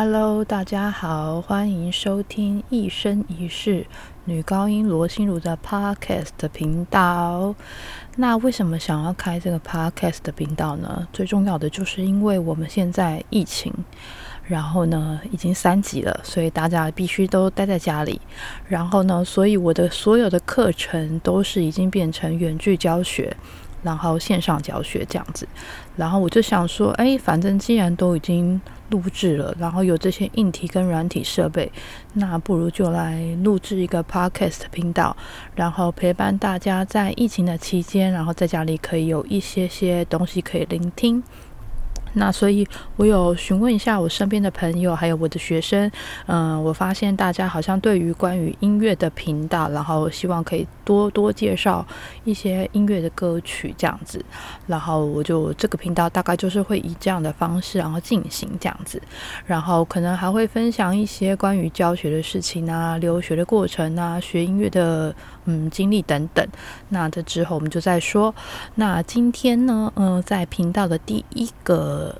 Hello，大家好，欢迎收听一生一世女高音罗心如的 Podcast 频道。那为什么想要开这个 Podcast 的频道呢？最重要的就是因为我们现在疫情，然后呢已经三级了，所以大家必须都待在家里。然后呢，所以我的所有的课程都是已经变成远距教学。然后线上教学这样子，然后我就想说，哎，反正既然都已经录制了，然后有这些硬体跟软体设备，那不如就来录制一个 podcast 频道，然后陪伴大家在疫情的期间，然后在家里可以有一些些东西可以聆听。那所以，我有询问一下我身边的朋友，还有我的学生，嗯，我发现大家好像对于关于音乐的频道，然后希望可以多多介绍一些音乐的歌曲这样子，然后我就这个频道大概就是会以这样的方式然后进行这样子，然后可能还会分享一些关于教学的事情啊、留学的过程啊、学音乐的嗯经历等等。那这之后我们就再说。那今天呢，嗯，在频道的第一个。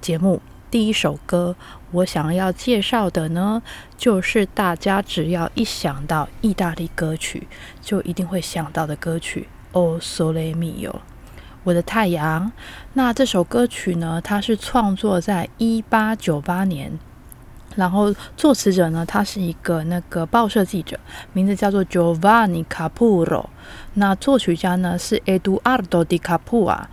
节目第一首歌，我想要介绍的呢，就是大家只要一想到意大利歌曲，就一定会想到的歌曲《O Sole Mio》，我的太阳。那这首歌曲呢，它是创作在一八九八年，然后作词者呢，他是一个那个报社记者，名字叫做 Giovanni Capuro。那作曲家呢是 Eduardo Di Capua。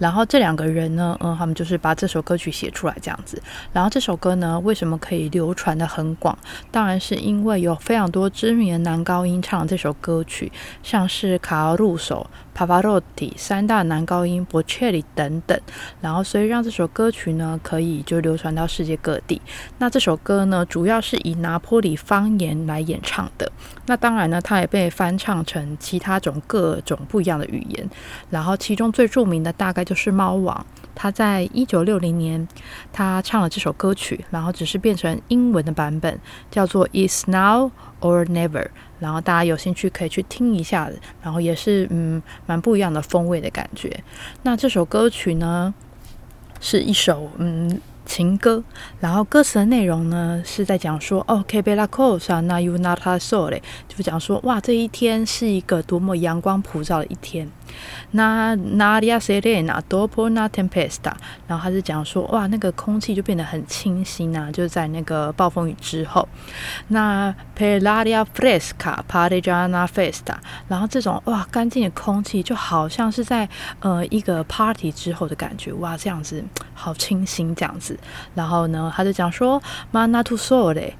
然后这两个人呢，嗯，他们就是把这首歌曲写出来这样子。然后这首歌呢，为什么可以流传的很广？当然是因为有非常多知名的男高音唱这首歌曲，像是卡尔入手。Pavarotti 三大男高音 bocci 等等，然后所以让这首歌曲呢可以就流传到世界各地。那这首歌呢主要是以拿坡里方言来演唱的。那当然呢，它也被翻唱成其他种各种不一样的语言。然后其中最著名的大概就是猫王，他在一九六零年他唱了这首歌曲，然后只是变成英文的版本，叫做 Is Now or Never。然后大家有兴趣可以去听一下，然后也是嗯蛮不一样的风味的感觉。那这首歌曲呢，是一首嗯。情歌，然后歌词的内容呢是在讲说，哦，Que bella cosa, na you nata s o l 就讲说，哇，这一天是一个多么阳光普照的一天。那 Nadia serena dopo na tempesta，然后他是讲说，哇，那个空气就变得很清新啊，就是在那个暴风雨之后。那 Per l'aria fresca, parteggiana festa，然后这种哇干净的空气就好像是在呃一个 party 之后的感觉，哇，这样子好清新这样子。然后呢，他就讲说，Ma nato sole,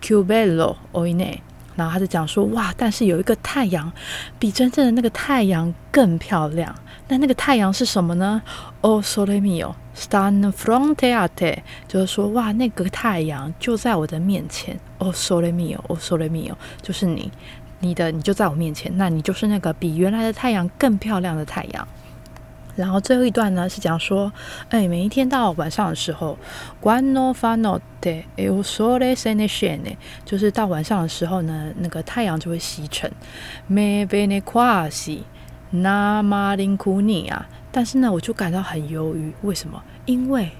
più bello ogni。然后他就讲说，哇，但是有一个太阳，比真正的那个太阳更漂亮。那那个太阳是什么呢？O sole mio，stan fronte a te。就是说，哇，那个太阳就在我的面前。O sole mio, O sole mio，就是你，你的，你就在我面前。那你就是那个比原来的太阳更漂亮的太阳。然后最后一段呢是讲说，哎，每一天到晚上的时候，quando fa notte il sol senescene 就是到晚上的时候呢，那个太阳就会西沉。me viene quasi na malinconia，但是呢，我就感到很忧郁，为什么？因为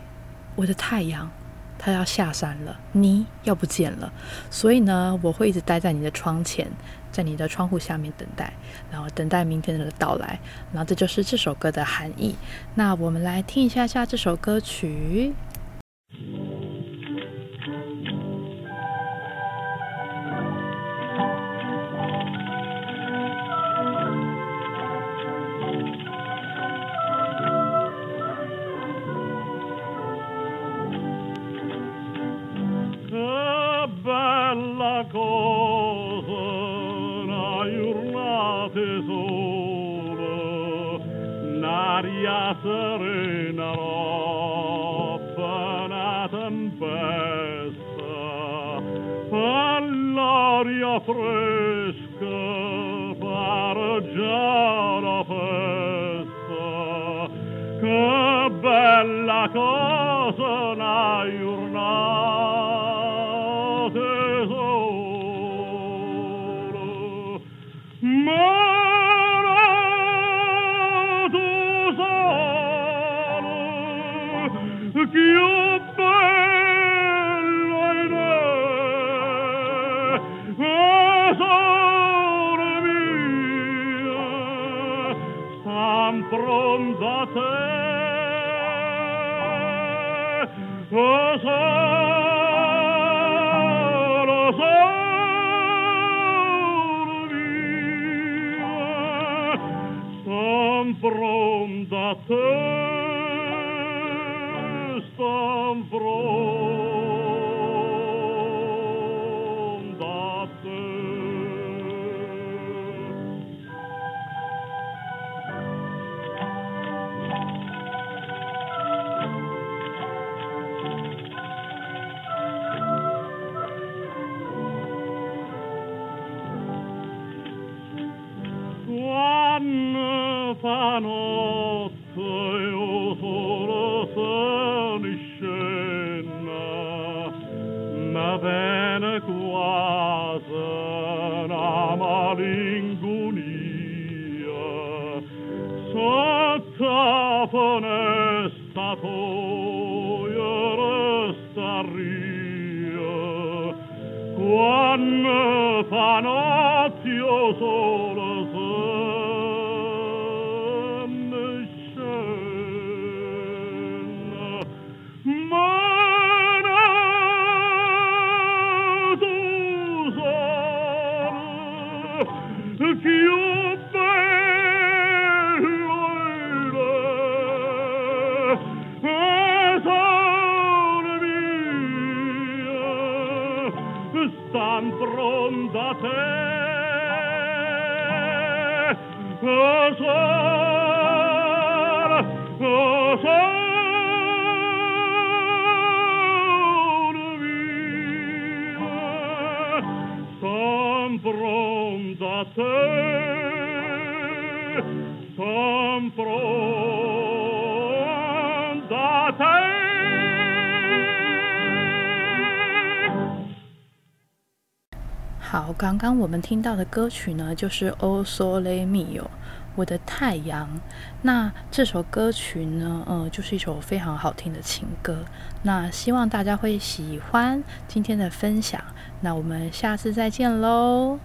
我的太阳他要下山了，你要不见了，所以呢，我会一直待在你的窗前。在你的窗户下面等待，然后等待明天的到来，然后这就是这首歌的含义。那我们来听一下下这首歌曲。Serena roba tempesta all'aria fresca pareggia la festa che bella cosa una giornata sam from the from the Am from malinconia sotto onesta toia resta ria quando fanatioso sant'ron da te. O sor, o sor mia, sant'ron te, te, sant'ron 好，刚刚我们听到的歌曲呢，就是《O Sole Mio》，我的太阳。那这首歌曲呢，呃，就是一首非常好听的情歌。那希望大家会喜欢今天的分享。那我们下次再见喽。